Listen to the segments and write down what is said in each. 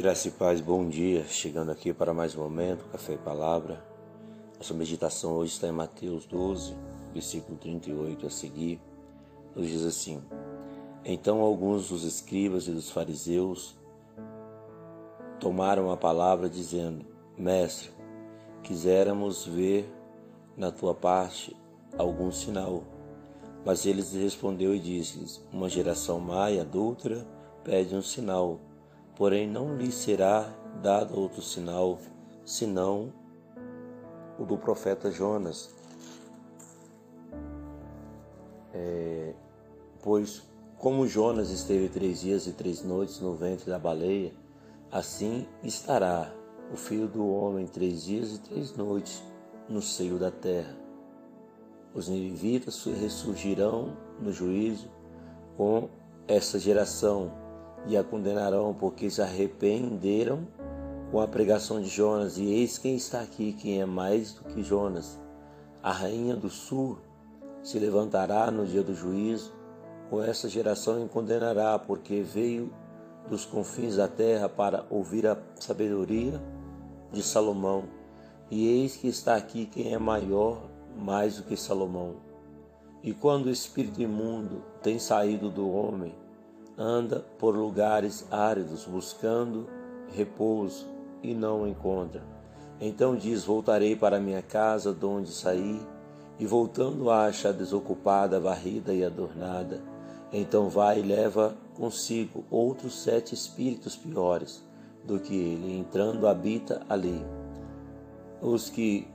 Graça e paz, bom dia. Chegando aqui para mais um momento, Café e Palavra. Nossa meditação hoje está em Mateus 12, versículo 38 a seguir. Nos diz assim: Então alguns dos escribas e dos fariseus tomaram a palavra, dizendo: Mestre, quiséramos ver na tua parte algum sinal. Mas ele respondeu e disse-lhes: Uma geração má e adulta pede um sinal porém não lhe será dado outro sinal senão o do profeta Jonas. É, pois, como Jonas esteve três dias e três noites no ventre da baleia, assim estará o filho do homem três dias e três noites no seio da terra. Os ninivitas ressurgirão no juízo com essa geração e a condenarão, porque se arrependeram com a pregação de Jonas. E eis quem está aqui, quem é mais do que Jonas. A rainha do sul se levantará no dia do juízo com essa geração e condenará, porque veio dos confins da terra para ouvir a sabedoria de Salomão. E eis que está aqui quem é maior mais do que Salomão. E quando o espírito imundo tem saído do homem, anda por lugares áridos buscando repouso e não o encontra. Então diz: Voltarei para minha casa, de onde saí, e voltando acha desocupada, varrida e adornada. Então vai e leva consigo outros sete espíritos piores do que ele, entrando habita ali. Os que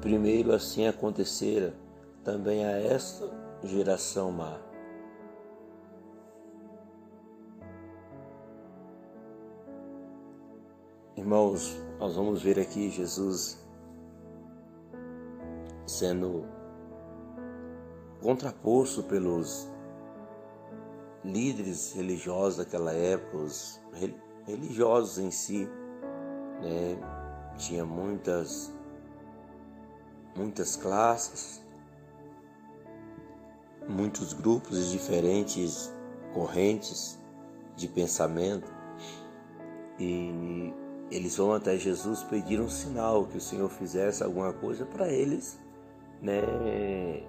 primeiro assim acontecera, também a esta geração má. Irmãos, nós vamos ver aqui Jesus sendo contraposto pelos líderes religiosos daquela época, os religiosos em si, né? Tinha muitas muitas classes, muitos grupos de diferentes correntes de pensamento e eles vão até Jesus pedir um sinal que o Senhor fizesse alguma coisa para eles, né,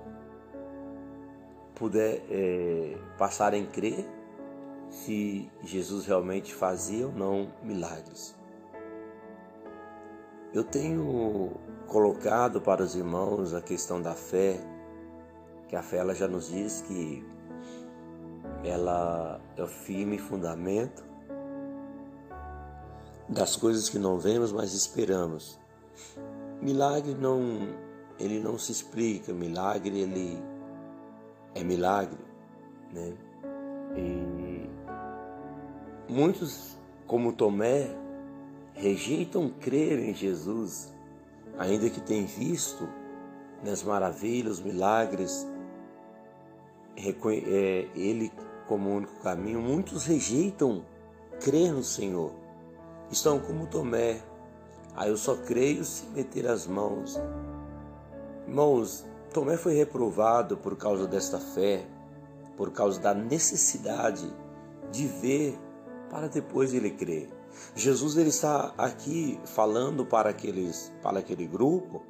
puder é, passarem a crer se Jesus realmente fazia ou não milagres. Eu tenho colocado para os irmãos a questão da fé, que a fé ela já nos diz que ela é o firme fundamento das coisas que não vemos, mas esperamos. Milagre não, ele não se explica. Milagre ele é milagre, né? E muitos, como Tomé, rejeitam crer em Jesus, ainda que tenham visto nas maravilhas, milagres, é, ele como único caminho. Muitos rejeitam crer no Senhor estão como Tomé. Aí eu só creio se meter as mãos. Irmãos, Tomé foi reprovado por causa desta fé, por causa da necessidade de ver para depois ele crer. Jesus ele está aqui falando para aqueles, para aquele grupo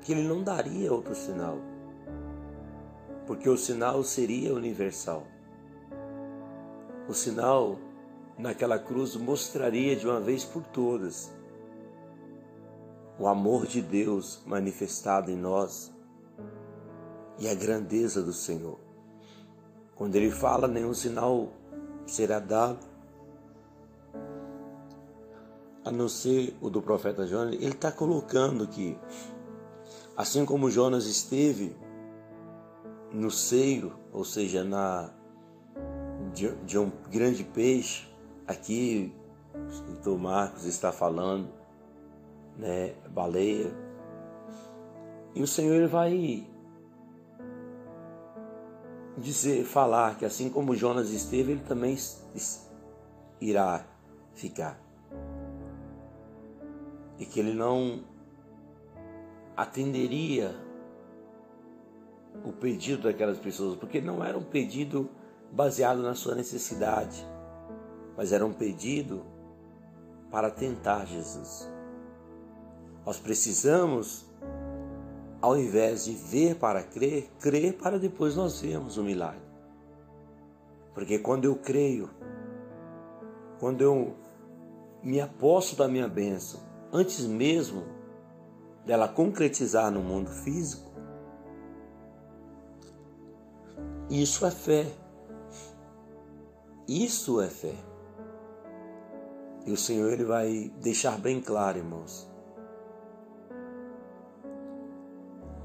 que ele não daria outro sinal, porque o sinal seria universal. O sinal naquela cruz mostraria de uma vez por todas o amor de Deus manifestado em nós e a grandeza do Senhor. Quando ele fala, nenhum sinal será dado, a não ser o do profeta Jonas, ele está colocando que, assim como Jonas esteve no seio, ou seja, na de, de um grande peixe, Aqui o escritor Marcos está falando, né, baleia. E o Senhor ele vai dizer, falar que assim como Jonas esteve, ele também irá ficar. E que ele não atenderia o pedido daquelas pessoas, porque não era um pedido baseado na sua necessidade, mas era um pedido para tentar Jesus. Nós precisamos, ao invés de ver para crer, crer para depois nós vermos o milagre. Porque quando eu creio, quando eu me aposto da minha bênção, antes mesmo dela concretizar no mundo físico, isso é fé. Isso é fé. E o Senhor ele vai deixar bem claro, irmãos,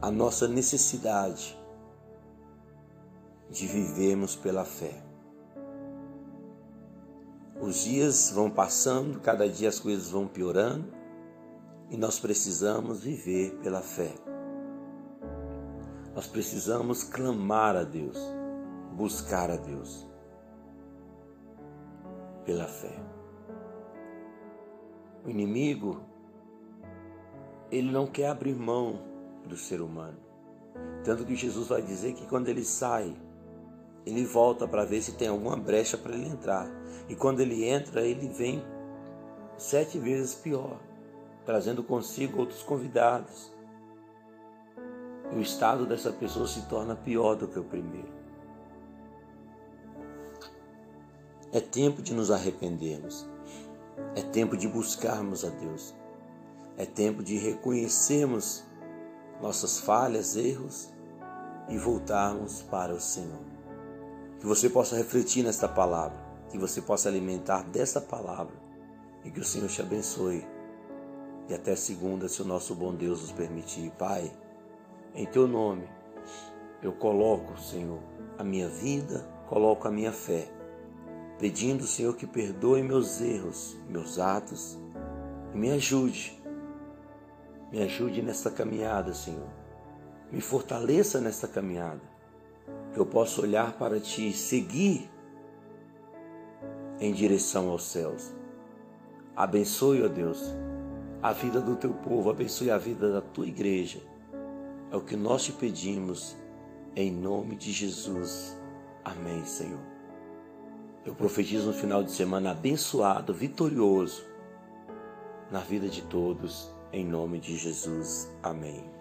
a nossa necessidade de vivermos pela fé. Os dias vão passando, cada dia as coisas vão piorando e nós precisamos viver pela fé. Nós precisamos clamar a Deus, buscar a Deus pela fé. O inimigo, ele não quer abrir mão do ser humano. Tanto que Jesus vai dizer que quando ele sai, ele volta para ver se tem alguma brecha para ele entrar. E quando ele entra, ele vem sete vezes pior, trazendo consigo outros convidados. E o estado dessa pessoa se torna pior do que o primeiro. É tempo de nos arrependermos. É tempo de buscarmos a Deus. É tempo de reconhecermos nossas falhas, erros e voltarmos para o Senhor. Que você possa refletir nesta palavra, que você possa alimentar desta palavra e que o Senhor te abençoe. E até segunda, se o nosso bom Deus nos permitir. Pai, em teu nome, eu coloco, Senhor, a minha vida, coloco a minha fé, pedindo, Senhor, que perdoe meus erros, meus atos e me ajude. Me ajude nesta caminhada, Senhor. Me fortaleça nesta caminhada que eu possa olhar para ti e seguir em direção aos céus. Abençoe, ó Deus, a vida do teu povo, abençoe a vida da tua igreja. É o que nós te pedimos, em nome de Jesus. Amém, Senhor. Eu profetizo um final de semana abençoado, vitorioso, na vida de todos, em nome de Jesus. Amém.